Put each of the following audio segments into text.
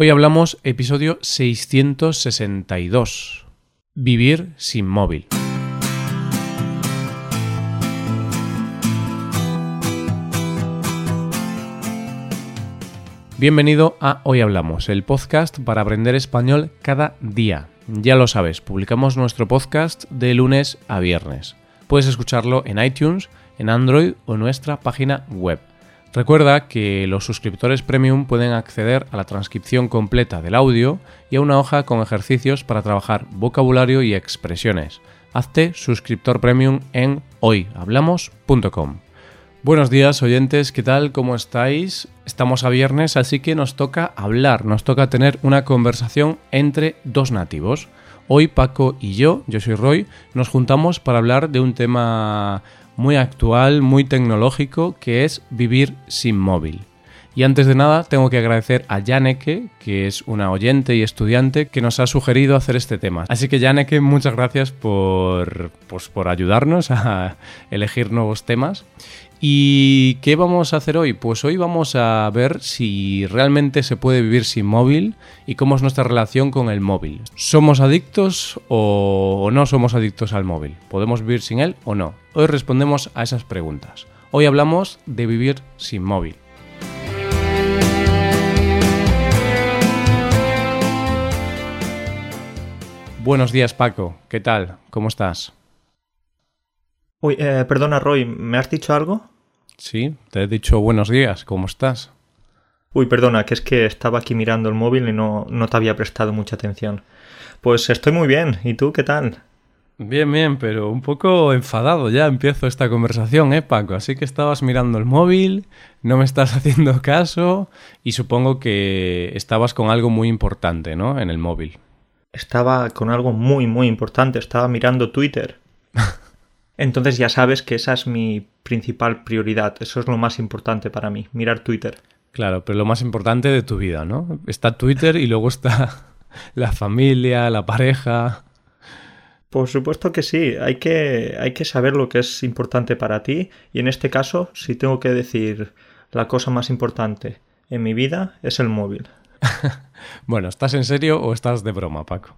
Hoy hablamos episodio 662. Vivir sin móvil. Bienvenido a Hoy Hablamos, el podcast para aprender español cada día. Ya lo sabes, publicamos nuestro podcast de lunes a viernes. Puedes escucharlo en iTunes, en Android o en nuestra página web. Recuerda que los suscriptores premium pueden acceder a la transcripción completa del audio y a una hoja con ejercicios para trabajar vocabulario y expresiones. Hazte suscriptor premium en hoyhablamos.com. Buenos días oyentes, ¿qué tal? ¿Cómo estáis? Estamos a viernes, así que nos toca hablar, nos toca tener una conversación entre dos nativos. Hoy Paco y yo, yo soy Roy, nos juntamos para hablar de un tema muy actual, muy tecnológico, que es vivir sin móvil. Y antes de nada, tengo que agradecer a Janeke, que es una oyente y estudiante que nos ha sugerido hacer este tema. Así que Janeke, muchas gracias por, pues, por ayudarnos a elegir nuevos temas. ¿Y qué vamos a hacer hoy? Pues hoy vamos a ver si realmente se puede vivir sin móvil y cómo es nuestra relación con el móvil. ¿Somos adictos o no somos adictos al móvil? ¿Podemos vivir sin él o no? Hoy respondemos a esas preguntas. Hoy hablamos de vivir sin móvil. Buenos días Paco, ¿qué tal? ¿Cómo estás? Uy, eh, perdona Roy, ¿me has dicho algo? Sí, te he dicho buenos días, ¿cómo estás? Uy, perdona, que es que estaba aquí mirando el móvil y no, no te había prestado mucha atención. Pues estoy muy bien, ¿y tú qué tal? Bien, bien, pero un poco enfadado ya empiezo esta conversación, ¿eh, Paco? Así que estabas mirando el móvil, no me estás haciendo caso y supongo que estabas con algo muy importante, ¿no? En el móvil. Estaba con algo muy, muy importante, estaba mirando Twitter. Entonces ya sabes que esa es mi principal prioridad, eso es lo más importante para mí, mirar Twitter. Claro, pero lo más importante de tu vida, ¿no? Está Twitter y luego está la familia, la pareja. Por supuesto que sí, hay que, hay que saber lo que es importante para ti y en este caso, si tengo que decir la cosa más importante en mi vida, es el móvil. bueno, ¿estás en serio o estás de broma, Paco?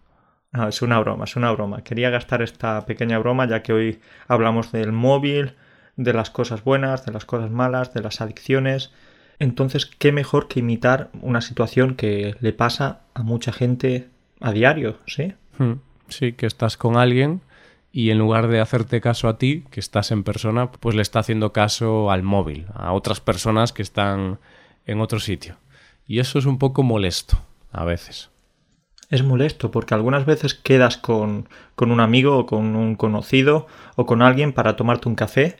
Es una broma, es una broma. Quería gastar esta pequeña broma ya que hoy hablamos del móvil, de las cosas buenas, de las cosas malas, de las adicciones. Entonces, ¿qué mejor que imitar una situación que le pasa a mucha gente a diario, ¿sí? Hmm, sí, que estás con alguien y en lugar de hacerte caso a ti, que estás en persona, pues le está haciendo caso al móvil, a otras personas que están en otro sitio. Y eso es un poco molesto, a veces es molesto porque algunas veces quedas con, con un amigo o con un conocido o con alguien para tomarte un café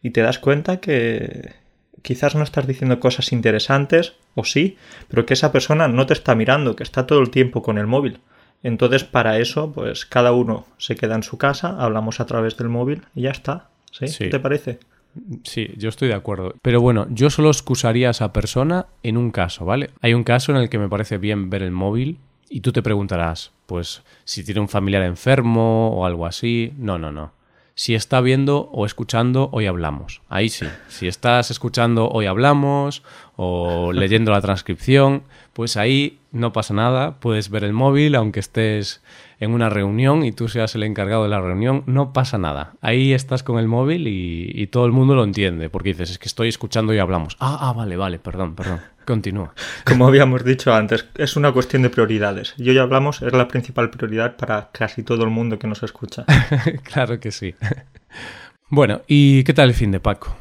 y te das cuenta que quizás no estás diciendo cosas interesantes o sí, pero que esa persona no te está mirando, que está todo el tiempo con el móvil. Entonces, para eso, pues cada uno se queda en su casa, hablamos a través del móvil y ya está. ¿Sí? sí. ¿Te parece? Sí, yo estoy de acuerdo. Pero bueno, yo solo excusaría a esa persona en un caso, ¿vale? Hay un caso en el que me parece bien ver el móvil y tú te preguntarás, pues si tiene un familiar enfermo o algo así. No, no, no. Si está viendo o escuchando, hoy hablamos. Ahí sí. Si estás escuchando, hoy hablamos o leyendo la transcripción, pues ahí no pasa nada. Puedes ver el móvil, aunque estés en una reunión y tú seas el encargado de la reunión, no pasa nada. Ahí estás con el móvil y, todo el mundo lo entiende, porque dices, es que estoy escuchando y hablamos. Ah, ah, vale, vale, perdón, perdón. Continúa. Como habíamos dicho antes, es una cuestión de prioridades. Y hoy hablamos, es la principal prioridad para casi todo el mundo que nos escucha. claro que sí. Bueno, ¿y qué tal el fin de Paco?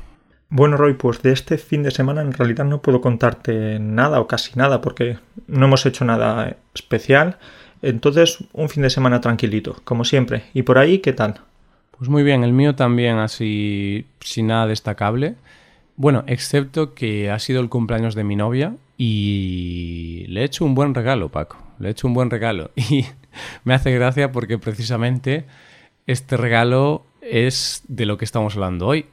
Bueno, Roy, pues de este fin de semana en realidad no puedo contarte nada o casi nada porque no hemos hecho nada especial. Entonces, un fin de semana tranquilito, como siempre. ¿Y por ahí qué tal? Pues muy bien, el mío también así sin nada destacable. Bueno, excepto que ha sido el cumpleaños de mi novia y le he hecho un buen regalo, Paco. Le he hecho un buen regalo. Y me hace gracia porque precisamente este regalo es de lo que estamos hablando hoy.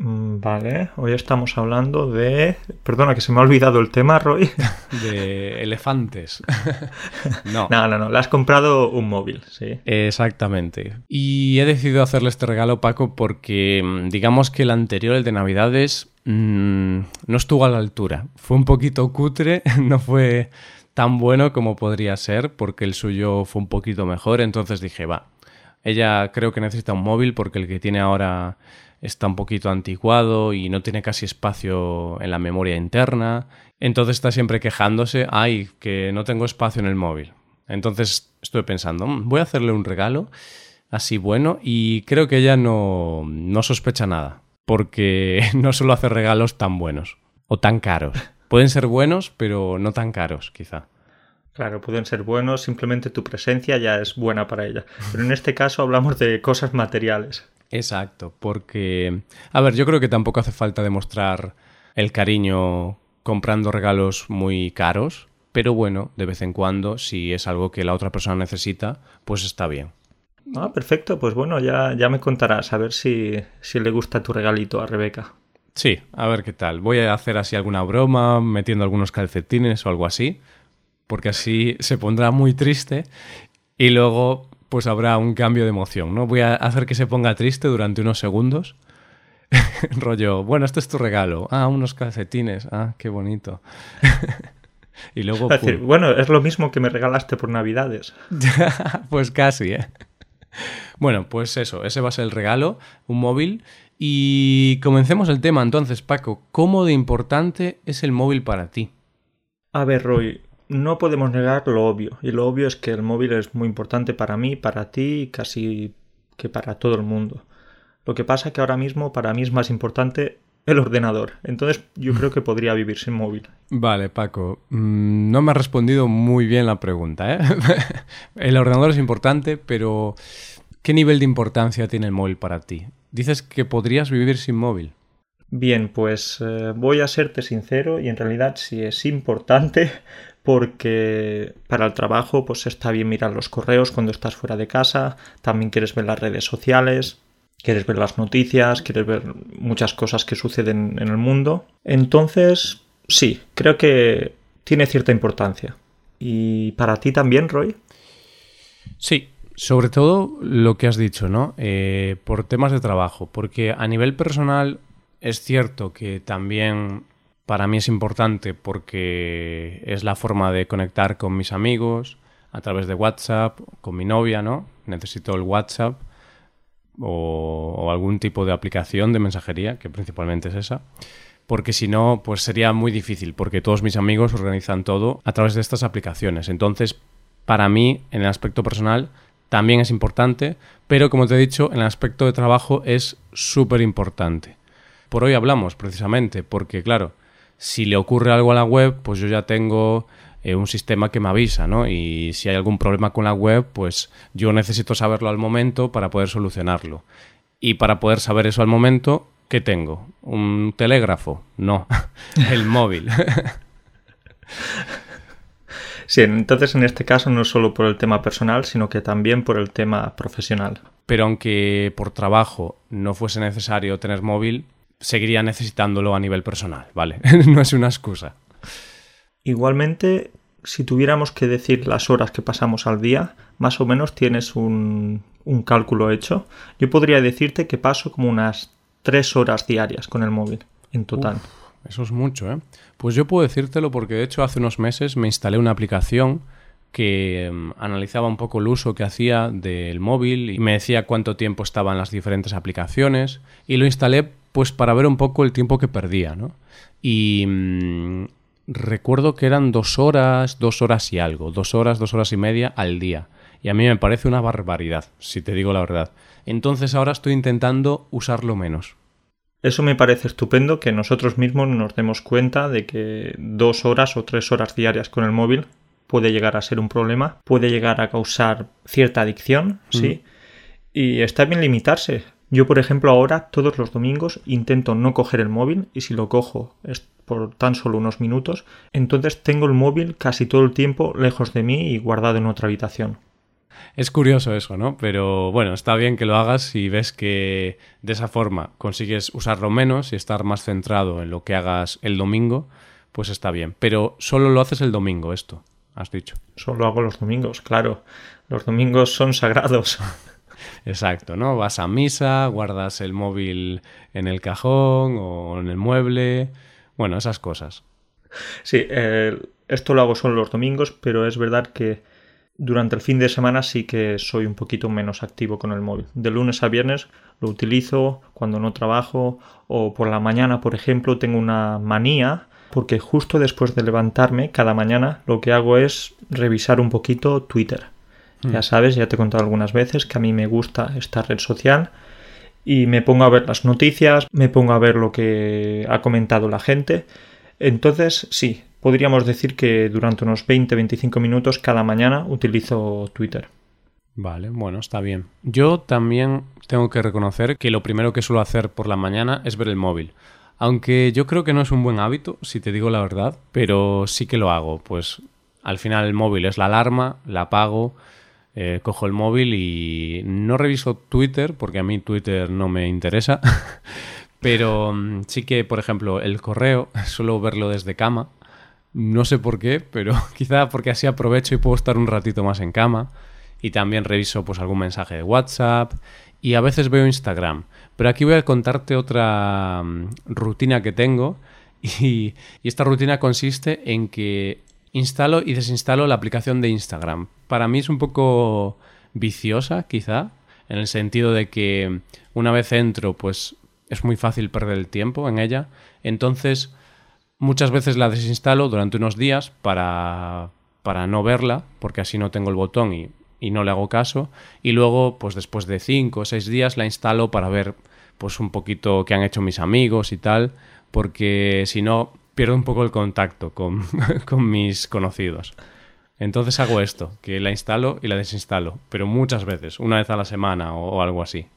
Mm, vale, hoy estamos hablando de... Perdona, que se me ha olvidado el tema, Roy. De elefantes. no. No, no, no, le has comprado un móvil, sí. Exactamente. Y he decidido hacerle este regalo, Paco, porque mm, digamos que el anterior, el de Navidades, mm, no estuvo a la altura. Fue un poquito cutre, no fue tan bueno como podría ser, porque el suyo fue un poquito mejor, entonces dije, va, ella creo que necesita un móvil porque el que tiene ahora está un poquito anticuado y no tiene casi espacio en la memoria interna. Entonces está siempre quejándose, ay, que no tengo espacio en el móvil. Entonces estoy pensando, mm, voy a hacerle un regalo así bueno y creo que ella no, no sospecha nada, porque no suelo hacer regalos tan buenos o tan caros. Pueden ser buenos, pero no tan caros, quizá. Claro, pueden ser buenos, simplemente tu presencia ya es buena para ella. Pero en este caso hablamos de cosas materiales. Exacto, porque, a ver, yo creo que tampoco hace falta demostrar el cariño comprando regalos muy caros, pero bueno, de vez en cuando, si es algo que la otra persona necesita, pues está bien. Ah, perfecto, pues bueno, ya, ya me contarás a ver si, si le gusta tu regalito a Rebeca. Sí, a ver qué tal. Voy a hacer así alguna broma, metiendo algunos calcetines o algo así, porque así se pondrá muy triste y luego pues habrá un cambio de emoción, ¿no? Voy a hacer que se ponga triste durante unos segundos. Rollo, bueno, este es tu regalo. Ah, unos calcetines. Ah, qué bonito. y luego... bueno, es lo mismo que me regalaste por Navidades. pues casi, ¿eh? Bueno, pues eso, ese va a ser el regalo, un móvil. Y comencemos el tema entonces, Paco. ¿Cómo de importante es el móvil para ti? A ver, Roy, no podemos negar lo obvio. Y lo obvio es que el móvil es muy importante para mí, para ti y casi que para todo el mundo. Lo que pasa es que ahora mismo para mí es más importante el ordenador. Entonces yo creo que podría vivir sin móvil. Vale, Paco. Mm, no me has respondido muy bien la pregunta. ¿eh? el ordenador es importante, pero ¿qué nivel de importancia tiene el móvil para ti? Dices que podrías vivir sin móvil. Bien, pues eh, voy a serte sincero y en realidad sí es importante porque para el trabajo pues está bien mirar los correos cuando estás fuera de casa, también quieres ver las redes sociales, quieres ver las noticias, quieres ver muchas cosas que suceden en el mundo. Entonces, sí, creo que tiene cierta importancia. ¿Y para ti también, Roy? Sí, sobre todo lo que has dicho, ¿no? Eh, por temas de trabajo, porque a nivel personal es cierto que también para mí es importante porque es la forma de conectar con mis amigos a través de WhatsApp, con mi novia, ¿no? Necesito el WhatsApp o, algún tipo de aplicación de mensajería, que principalmente es esa porque si no, pues sería muy difícil, porque todos mis amigos organizan todo a través de estas aplicaciones. Entonces, para mí, en el aspecto personal, también es importante, pero como te he dicho, en el aspecto de trabajo es súper importante. Por hoy hablamos, precisamente, porque claro, si le ocurre algo a la web, pues yo ya tengo eh, un sistema que me avisa, ¿no? Y si hay algún problema con la web, pues yo necesito saberlo al momento para poder solucionarlo. Y para poder saber eso al momento, ¿qué tengo? ¿Un telégrafo? No, el móvil. Sí, entonces en este caso no solo por el tema personal, sino que también por el tema profesional. Pero aunque por trabajo no fuese necesario tener móvil, seguiría necesitándolo a nivel personal, ¿vale? no es una excusa. Igualmente, si tuviéramos que decir las horas que pasamos al día, más o menos tienes un, un cálculo hecho. Yo podría decirte que paso como unas tres horas diarias con el móvil en total. eso es mucho, ¿eh? Pues yo puedo decírtelo porque de hecho hace unos meses me instalé una aplicación que em, analizaba un poco el uso que hacía del móvil y me decía cuánto tiempo estaban las diferentes aplicaciones y lo instalé pues para ver un poco el tiempo que perdía, ¿no? Y mm, recuerdo que eran dos horas, dos horas y algo, dos horas, dos horas y media al día. Y a mí me parece una barbaridad, si te digo la verdad. Entonces ahora estoy intentando usarlo menos. Eso me parece estupendo que nosotros mismos nos demos cuenta de que dos horas o tres horas diarias con el móvil puede llegar a ser un problema, puede llegar a causar cierta adicción, ¿sí? Y está bien limitarse. Yo, por ejemplo, ahora todos los domingos intento no coger el móvil y si lo cojo es por tan solo unos minutos, entonces tengo el móvil casi todo el tiempo lejos de mí y guardado en otra habitación. Es curioso eso, ¿no? Pero bueno, está bien que lo hagas si ves que de esa forma consigues usarlo menos y estar más centrado en lo que hagas el domingo, pues está bien. Pero solo lo haces el domingo esto, has dicho. Solo hago los domingos, claro. Los domingos son sagrados. Exacto, ¿no? Vas a misa, guardas el móvil en el cajón o en el mueble, bueno, esas cosas. Sí, el, Esto lo hago solo los domingos, pero es verdad que durante el fin de semana sí que soy un poquito menos activo con el móvil. De lunes a viernes lo utilizo cuando no trabajo o por la mañana, por ejemplo, tengo una manía porque justo después de levantarme cada mañana lo que hago es revisar un poquito Twitter. Ya mm. sabes, ya te he contado algunas veces que a mí me gusta esta red social y me pongo a ver las noticias, me pongo a ver lo que ha comentado la gente. Entonces, sí, podríamos decir que durante unos 20-25 minutos cada mañana utilizo Twitter. Vale, bueno, está bien. Yo también tengo que reconocer que lo primero que suelo hacer por la mañana es ver el móvil. Aunque yo creo que no es un buen hábito, si te digo la verdad, pero sí que lo hago. Pues al final el móvil es la alarma, la apago, eh, cojo el móvil y no reviso Twitter, porque a mí Twitter no me interesa. pero mm, sí que, por ejemplo, el correo suelo verlo desde cama no sé por qué, pero quizá porque así aprovecho y puedo estar un ratito más en cama. Y también reviso pues algún mensaje de WhatsApp y a veces veo Instagram. Pero aquí voy a contarte otra mm, rutina que tengo y, y esta rutina consiste en que instalo y desinstalo la aplicación de Instagram. Para mí es un poco viciosa, quizá, en el sentido de que una vez entro, pues es muy fácil perder el tiempo en ella. Entonces Muchas veces la desinstalo durante unos días para, para no verla, porque así no tengo el botón y, y no le hago caso. Y luego, pues después de cinco o seis días, la instalo para ver pues un poquito qué han hecho mis amigos y tal, porque si no, pierdo un poco el contacto con, con mis conocidos. Entonces hago esto, que la instalo y la desinstalo, pero muchas veces, una vez a la semana o, o algo así.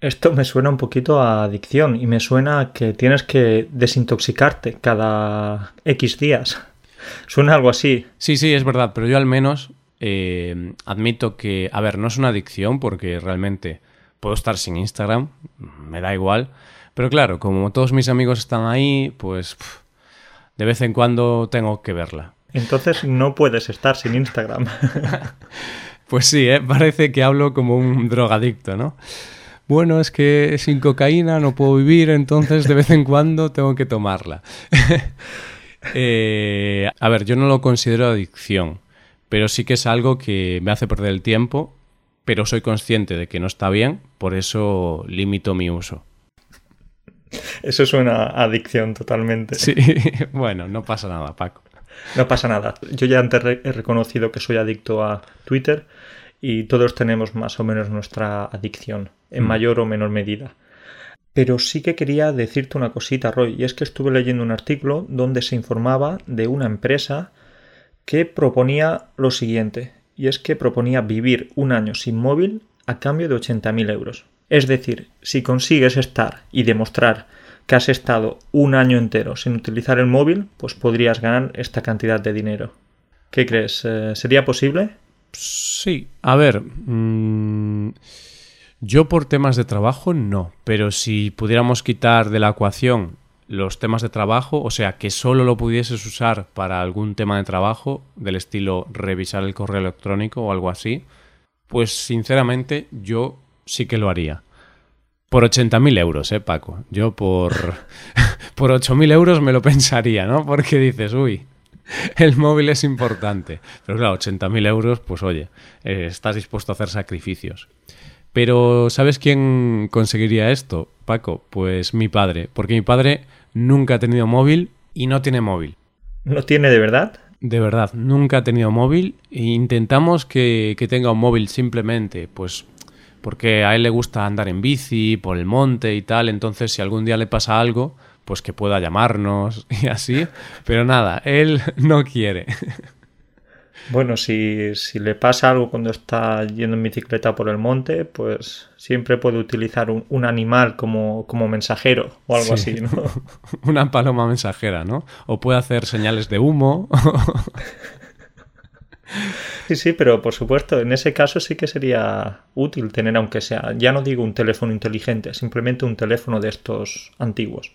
Esto me suena un poquito a adicción y me suena a que tienes que desintoxicarte cada X días. Suena algo así. Sí, sí, es verdad, pero yo al menos eh, admito que, a ver, no es una adicción porque realmente puedo estar sin Instagram, me da igual, pero claro, como todos mis amigos están ahí, pues de vez en cuando tengo que verla. Entonces no puedes estar sin Instagram. pues sí, ¿eh? parece que hablo como un drogadicto, ¿no? bueno, es que sin cocaína no puedo vivir, entonces de vez en cuando tengo que tomarla. Eh, a ver, yo no lo considero adicción, pero sí que es algo que me hace perder el tiempo, pero soy consciente de que no está bien, por eso limito mi uso. Eso es una adicción totalmente. Sí, bueno, no pasa nada, Paco. No pasa nada. Yo ya antes he reconocido que soy adicto a Twitter y todos tenemos más o menos nuestra adicción, en mm. mayor o menor medida. Pero sí que quería decirte una cosita, Roy, y es que estuve leyendo un artículo donde se informaba de una empresa que proponía lo siguiente, y es que proponía vivir un año sin móvil a cambio de 80.000 euros. Es decir, si consigues estar y demostrar que has estado un año entero sin utilizar el móvil, pues podrías ganar esta cantidad de dinero. ¿Qué crees? Eh, ¿Sería posible? Sí, a ver, mm, yo por temas de trabajo no, pero si pudiéramos quitar de la ecuación los temas de trabajo, o sea, que solo lo pudieses usar para algún tema de trabajo, del estilo revisar el correo electrónico o algo así, pues sinceramente yo sí que lo haría. Por 80.000 euros, ¿eh, Paco? Yo por, por 8.000 euros me lo pensaría, ¿no? Porque dices, uy, el móvil es importante. Pero claro, 80.000 euros, pues oye, eh, estás dispuesto a hacer sacrificios. Pero ¿sabes quién conseguiría esto, Paco? Pues mi padre, porque mi padre nunca ha tenido móvil y no tiene móvil. ¿No tiene de verdad? De verdad, nunca ha tenido móvil e intentamos que, que tenga un móvil simplemente, pues porque a él le gusta andar en bici, por el monte y tal, entonces si algún día le pasa algo, pues que pueda llamarnos y así, pero nada, él no quiere. Bueno, si, si, le pasa algo cuando está yendo en bicicleta por el monte, pues siempre puede utilizar un, un animal como, como, mensajero o algo así, ¿no? Una paloma mensajera, ¿no? O puede hacer señales de humo. Sí, sí, pero por supuesto, en ese caso sí que sería útil tener, aunque sea, ya no digo un teléfono inteligente, simplemente un teléfono de estos antiguos.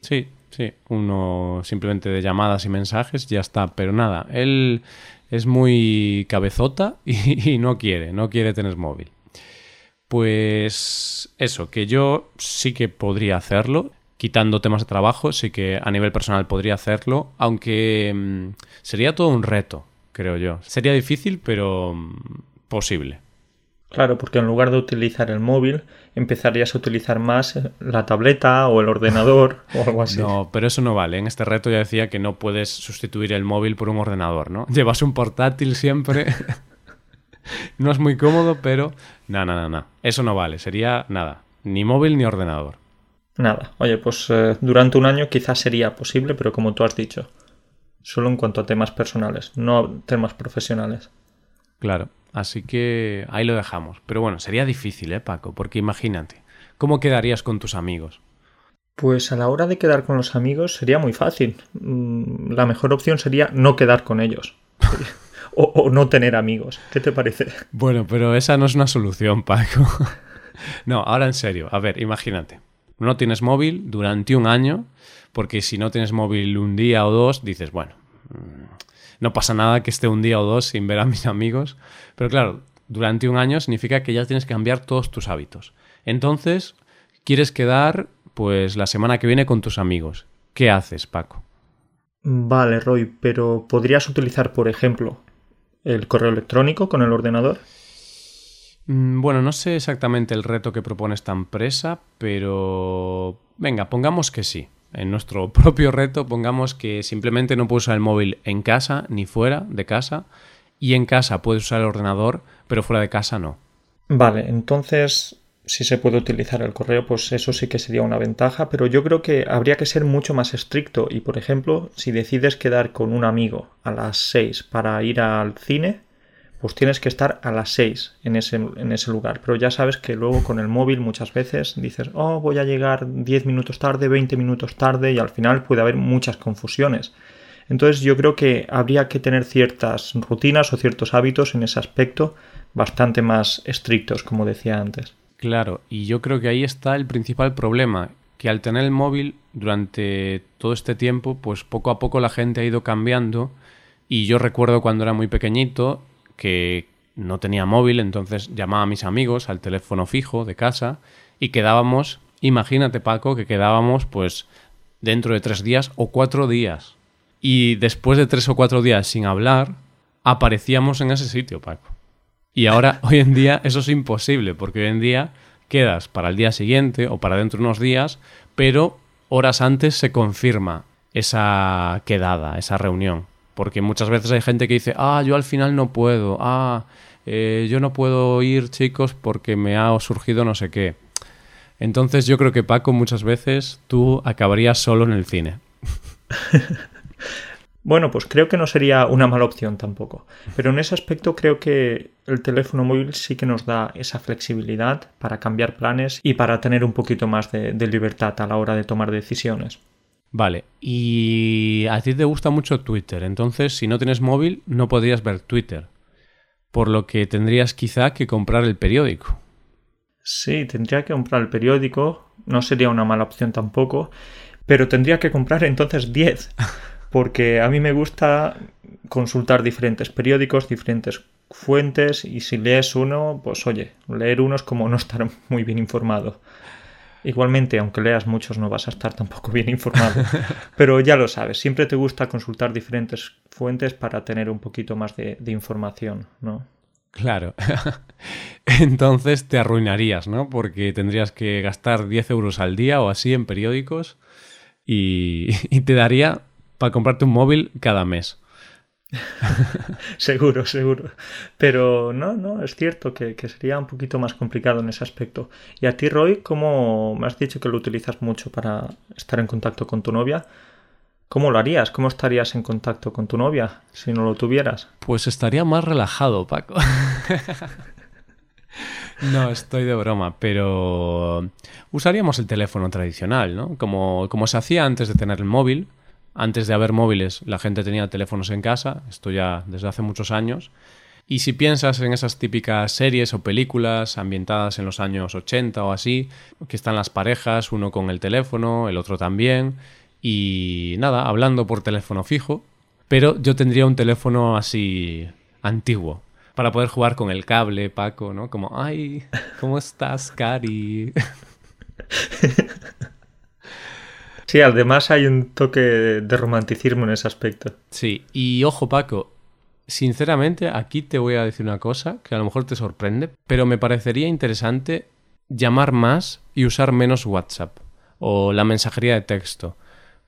Sí, sí, uno simplemente de llamadas y mensajes, ya está. Pero nada, él es muy cabezota y, no quiere, no quiere tener móvil. Pues eso, que yo sí que podría hacerlo. quitando temas de trabajo, sí que a nivel personal podría hacerlo, aunque mm, sería todo un reto, creo yo. Sería difícil, pero mm, posible. Claro, porque en lugar de utilizar el móvil, empezarías a utilizar más la tableta o el ordenador o algo así. No, pero eso no vale. En este reto ya decía que no puedes sustituir el móvil por un ordenador, ¿no? Llevas un portátil siempre. no es muy cómodo, pero... No, no, no, no. Eso no vale. Sería nada. Ni móvil ni ordenador. Nada. Oye, pues eh, durante un año quizás sería posible, pero como tú has dicho, solo en cuanto a temas personales, no temas profesionales. Claro. Así que ahí lo dejamos. Pero bueno, sería difícil, ¿eh, Paco? Porque imagínate, ¿cómo quedarías con tus amigos? Pues a la hora de quedar con los amigos sería muy fácil. Mm, la mejor opción sería no quedar con ellos. o, no tener amigos. ¿Qué te parece? Bueno, pero esa no es una solución, Paco. no, ahora en serio. A ver, imagínate. No tienes móvil durante un año, porque si no tienes móvil un día o dos, dices, bueno, mm, no pasa nada que esté un día o dos sin ver a mis amigos. Pero claro, durante un año significa que ya tienes que cambiar todos tus hábitos. Entonces, quieres quedar pues la semana que viene con tus amigos. ¿Qué haces, Paco? Vale, Roy, pero ¿podrías utilizar, por ejemplo, el correo electrónico con el ordenador? Mm, bueno, no sé exactamente el reto que propone esta empresa, pero venga, pongamos que sí en nuestro propio reto pongamos que simplemente no puedes usar el móvil en casa ni fuera de casa y en casa puedes usar el ordenador pero fuera de casa no. Vale, entonces si se puede utilizar el correo pues eso sí que sería una ventaja pero yo creo que habría que ser mucho más estricto y por ejemplo si decides quedar con un amigo a las 6 para ir al cine pues tienes que estar a las 6 en ese, en ese lugar. Pero ya sabes que luego con el móvil muchas veces dices, oh, voy a llegar 10 minutos tarde, 20 minutos tarde y al final puede haber muchas confusiones. Entonces yo creo que habría que tener ciertas rutinas o ciertos hábitos en ese aspecto bastante más estrictos, como decía antes. Claro, y yo creo que ahí está el principal problema, que al tener el móvil durante todo este tiempo, pues poco a poco la gente ha ido cambiando y yo recuerdo cuando era muy pequeñito que no tenía móvil, entonces llamaba a mis amigos al teléfono fijo de casa y quedábamos, imagínate Paco, que quedábamos pues dentro de tres días o cuatro días. Y después de tres o cuatro días sin hablar, aparecíamos en ese sitio, Paco. Y ahora, hoy en día, eso es imposible, porque hoy en día quedas para el día siguiente o para dentro de unos días, pero horas antes se confirma esa quedada, esa reunión. Porque muchas veces hay gente que dice, ah, yo al final no puedo, ah, eh, yo no puedo ir, chicos, porque me ha surgido no sé qué. Entonces yo creo que Paco muchas veces tú acabarías solo en el cine. bueno, pues creo que no sería una mala opción tampoco. Pero en ese aspecto creo que el teléfono móvil sí que nos da esa flexibilidad para cambiar planes y para tener un poquito más de libertad a la hora de tomar decisiones. Vale, y a ti te gusta mucho Twitter, entonces si no tienes móvil no podrías ver Twitter, por lo que tendrías quizá que comprar el periódico. Sí, tendría que comprar el periódico, no sería una mala opción tampoco, pero tendría que comprar entonces 10, porque a mí me gusta consultar diferentes periódicos, diferentes fuentes, y si lees uno, pues oye, leer uno es como no estar muy bien informado. Igualmente, aunque leas muchos, no vas a estar tampoco bien informado. Pero ya lo sabes, siempre te gusta consultar diferentes fuentes para tener un poquito más de, información, ¿no? Claro. Entonces te arruinarías, ¿no? Porque tendrías que gastar 10 euros al día o así en periódicos y, y te daría para comprarte un móvil cada mes. seguro, seguro. Pero no, no, es cierto que, sería un poquito más complicado en ese aspecto. Y a ti, Roy, como me has dicho que lo utilizas mucho para estar en contacto con tu novia, ¿cómo lo harías? ¿Cómo estarías en contacto con tu novia si no lo tuvieras? Pues estaría más relajado, Paco. No, estoy de broma, pero usaríamos el teléfono tradicional, ¿no? Como, como se hacía antes de tener el móvil, antes de haber móviles, la gente tenía teléfonos en casa, esto ya desde hace muchos años. Y si piensas en esas típicas series o películas ambientadas en los años 80 o así, que están las parejas, uno con el teléfono, el otro también, y nada, hablando por teléfono fijo, pero yo tendría un teléfono así antiguo, para poder jugar con el cable, Paco, ¿no? Como, ay, ¿cómo estás, Cari? Sí, además hay un toque de romanticismo en ese aspecto. Sí, y ojo Paco, sinceramente aquí te voy a decir una cosa que a lo mejor te sorprende, pero me parecería interesante llamar más y usar menos WhatsApp o la mensajería de texto.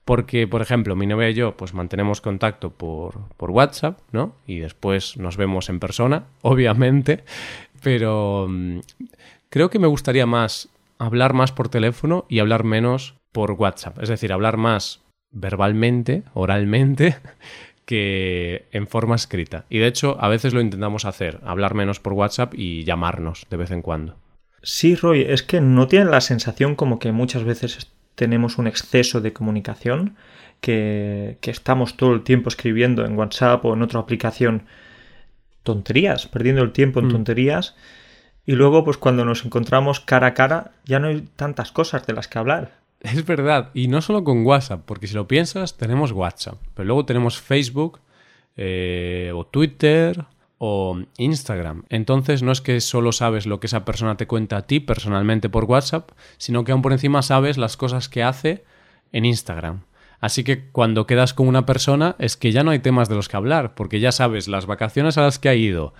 Porque, por ejemplo, mi novia y yo pues mantenemos contacto por, por WhatsApp, ¿no? Y después nos vemos en persona, obviamente, pero mm, creo que me gustaría más hablar más por teléfono y hablar menos por WhatsApp. Es decir, hablar más verbalmente, oralmente, que en forma escrita. Y de hecho, a veces lo intentamos hacer, hablar menos por WhatsApp y llamarnos de vez en cuando. Sí, Roy, es que no tienen la sensación como que muchas veces tenemos un exceso de comunicación, que, que estamos todo el tiempo escribiendo en WhatsApp o en otra aplicación tonterías, perdiendo el tiempo en Mm. tonterías. Y luego, pues cuando nos encontramos cara a cara, ya no hay tantas cosas de las que hablar. Es verdad, y no solo con WhatsApp, porque si lo piensas, tenemos WhatsApp, pero luego tenemos Facebook, eh, o Twitter, o Instagram. Entonces no es que solo sabes lo que esa persona te cuenta a ti personalmente por WhatsApp, sino que aún por encima sabes las cosas que hace en Instagram. Así que cuando quedas con una persona es que ya no hay temas de los que hablar, porque ya sabes las vacaciones a las que ha ido,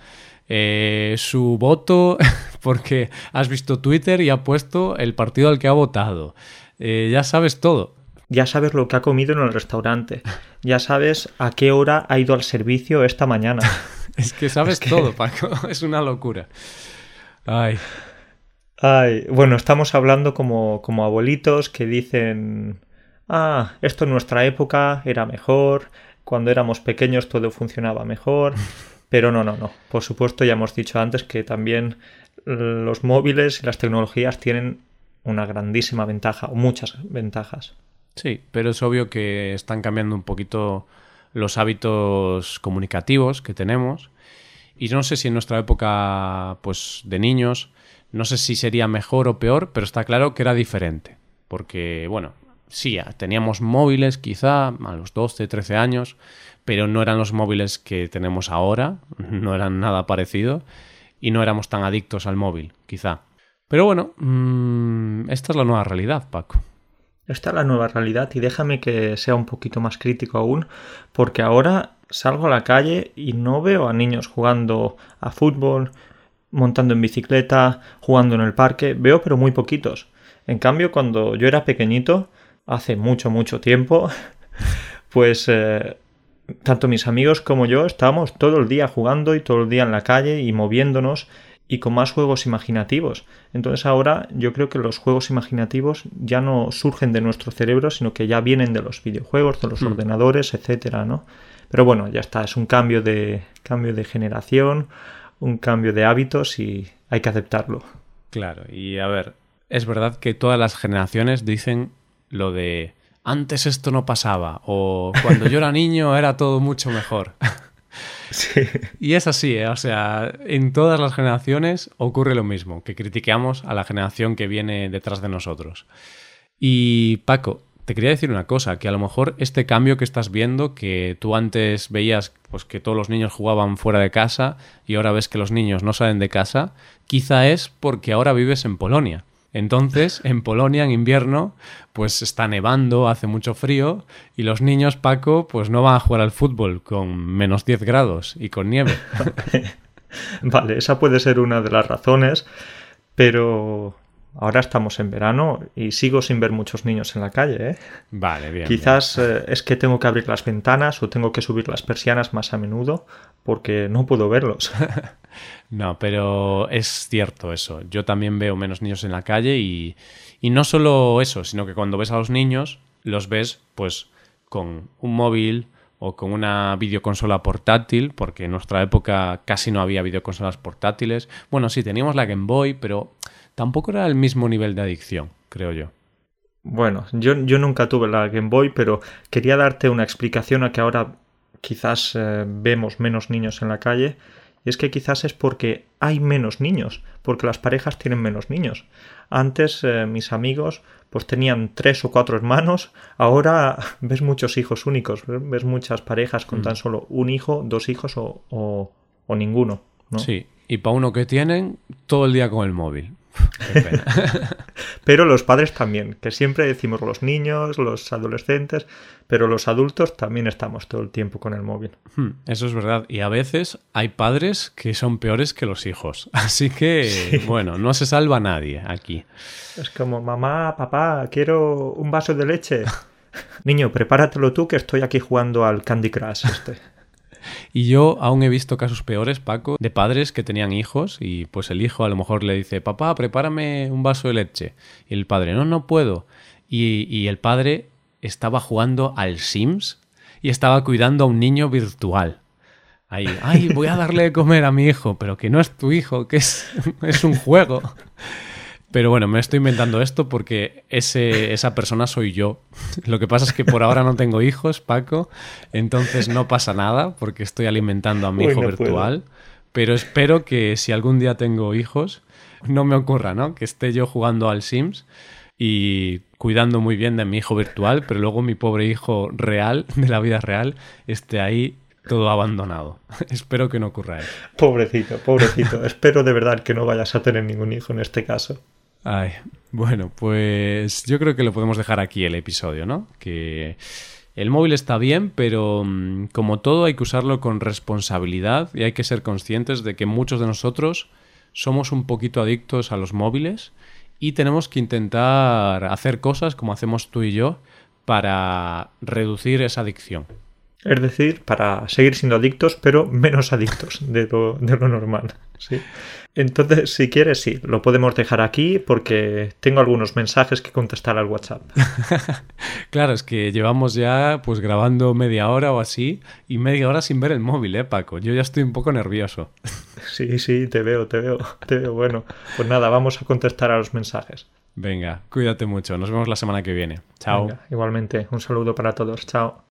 eh, su voto porque has visto Twitter y ha puesto el partido al que ha votado. Eh, ya sabes todo. Ya sabes lo que ha comido en el restaurante. Ya sabes a qué hora ha ido al servicio esta mañana. Es que sabes Es que- todo, Paco. Es una locura. Ay, Ay, bueno, estamos hablando como, como abuelitos que dicen, ah, esto en nuestra época era mejor, cuando éramos pequeños todo funcionaba mejor, pero no, no, no. Por supuesto, ya hemos dicho antes que también los móviles y las tecnologías tienen una grandísima ventaja, o muchas ventajas. sí, pero es obvio que están cambiando un poquito los hábitos comunicativos que tenemos. Y no sé si en nuestra época, pues, de niños, no sé si sería mejor o peor, pero está claro que era diferente. Porque, bueno, sí, teníamos móviles quizá a los 12, 13 años, pero no eran los móviles que tenemos ahora, no eran nada parecido, y no éramos tan adictos al móvil, quizá. Pero bueno, mm, esta es la nueva realidad, Paco. Esta es la nueva realidad y déjame que sea un poquito más crítico aún, porque ahora salgo a la calle y no veo a niños jugando a fútbol, montando en bicicleta, jugando en el parque, veo pero muy poquitos. En cambio, cuando yo era pequeñito, hace mucho, mucho tiempo, pues eh, tanto mis amigos como yo estábamos todo el día jugando y todo el día en la calle y moviéndonos y con más juegos imaginativos. Entonces ahora yo creo que los juegos imaginativos ya no surgen de nuestro cerebro, sino que ya vienen de los videojuegos, de los Hmm. ordenadores, etcétera, ¿no? Pero bueno, ya está, es un cambio de cambio de generación, un cambio de hábitos y hay que aceptarlo. Claro, y a ver, es verdad que todas las generaciones dicen lo de antes esto no pasaba o cuando yo era niño era todo mucho mejor. Sí. Y es así, ¿eh? o sea, en todas las generaciones ocurre lo mismo, que critiquemos a la generación que viene detrás de nosotros. Y Paco, te quería decir una cosa, que a lo mejor este cambio que estás viendo, que tú antes veías pues que todos los niños jugaban fuera de casa y ahora ves que los niños no salen de casa, quizá es porque ahora vives en Polonia. Entonces, en Polonia, en invierno, pues está nevando, hace mucho frío, y los niños, Paco, pues no van a jugar al fútbol con menos 10 grados y con nieve. Vale, esa puede ser una de las razones, pero ahora estamos en verano y sigo sin ver muchos niños en la calle, ¿eh? Vale, bien. Quizás eh, es que tengo que abrir las ventanas o tengo que subir las persianas más a menudo porque no puedo verlos. No, pero es cierto eso. Yo también veo menos niños en la calle y, y no solo eso, sino que cuando ves a los niños, los ves pues con un móvil o con una videoconsola portátil, porque en nuestra época casi no había videoconsolas portátiles. Bueno, sí, teníamos la Game Boy, pero tampoco era el mismo nivel de adicción, creo yo. Bueno, yo, yo nunca tuve la Game Boy, pero quería darte una explicación a que ahora quizás eh, vemos menos niños en la calle. Y es que quizás es porque hay menos niños, porque las parejas tienen menos niños. Antes eh, mis amigos pues tenían tres o cuatro hermanos, ahora ves muchos hijos únicos, ves muchas parejas con Mm. tan solo un hijo, dos hijos o, o, o ninguno. ¿no? Sí, y para uno que tienen, todo el día con el móvil. Qué pena. pero los padres también, que siempre decimos los niños, los adolescentes, pero los adultos también estamos todo el tiempo con el móvil. Hmm, Eso es verdad. Y a veces hay padres que son peores que los hijos. Así que, bueno, no se salva nadie aquí. Es como, mamá, papá, quiero un vaso de leche. Niño, prepáratelo tú que estoy aquí jugando al Candy Crush este. Y yo aún he visto casos peores, Paco, de padres que tenían hijos y pues el hijo a lo mejor le dice, papá, prepárame un vaso de leche. Y el padre, no, no puedo. Y, y el padre estaba jugando al Sims y estaba cuidando a un niño virtual. Ahí, ay, voy a darle de comer a mi hijo, pero que no es tu hijo, que es, es un juego. Pero bueno, me estoy inventando esto porque ese, esa persona soy yo. Lo que pasa es que por ahora no tengo hijos, Paco, entonces no pasa nada porque estoy alimentando a mi Uy, hijo no virtual. Pero espero que si algún día tengo hijos, no me ocurra, ¿no? Que esté yo jugando al Sims y cuidando muy bien de mi hijo virtual, pero luego mi pobre hijo real, de la vida real, esté ahí todo abandonado. espero que no ocurra eso. Pobrecito, pobrecito. Espero de verdad que no vayas a tener ningún hijo en este caso. Ay, bueno, pues yo creo que lo podemos dejar aquí el episodio, ¿no? Que el móvil está bien, pero mm, como todo hay que usarlo con responsabilidad y hay que ser conscientes de que muchos de nosotros somos un poquito adictos a los móviles y tenemos que intentar hacer cosas como hacemos tú y yo para reducir esa adicción. Es decir, para seguir siendo adictos, pero menos adictos de lo, de lo normal. ¿sí? Entonces, si quieres, sí, lo podemos dejar aquí porque tengo algunos mensajes que contestar al WhatsApp. claro, es que llevamos ya pues grabando media hora o así y media hora sin ver el móvil, ¿eh, Paco? Yo ya estoy un poco nervioso. Sí, sí, te veo, te veo, te veo. Bueno, pues nada, vamos a contestar a los mensajes. Venga, cuídate mucho. Nos vemos la semana que viene. Chao. Venga, igualmente, un saludo para todos. Chao.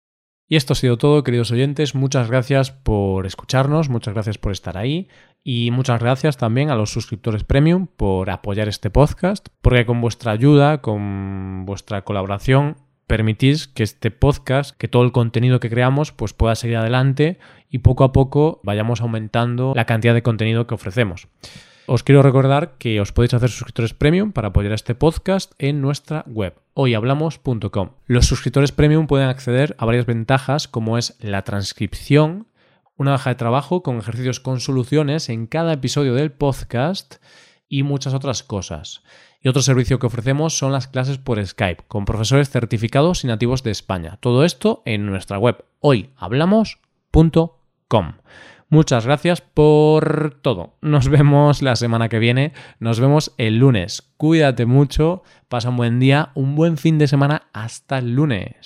Y esto ha sido todo, queridos oyentes. Muchas gracias por escucharnos, muchas gracias por estar ahí y muchas gracias también a los suscriptores premium por apoyar este podcast, porque con vuestra ayuda, con vuestra colaboración, permitís que este podcast, que todo el contenido que creamos, pues pueda seguir adelante y poco a poco vayamos aumentando la cantidad de contenido que ofrecemos. Os quiero recordar que os podéis hacer suscriptores premium para apoyar a este podcast en nuestra web hoyhablamos.com. Los suscriptores premium pueden acceder a varias ventajas como es la transcripción, una hoja de trabajo con ejercicios con soluciones en cada episodio del podcast y muchas otras cosas. Y otro servicio que ofrecemos son las clases por Skype con profesores certificados y nativos de España. Todo esto en nuestra web hoyhablamos.com. Muchas gracias por todo. Nos vemos la semana que viene. Nos vemos el lunes. Cuídate mucho. Pasa un buen día, un buen fin de semana. Hasta el lunes.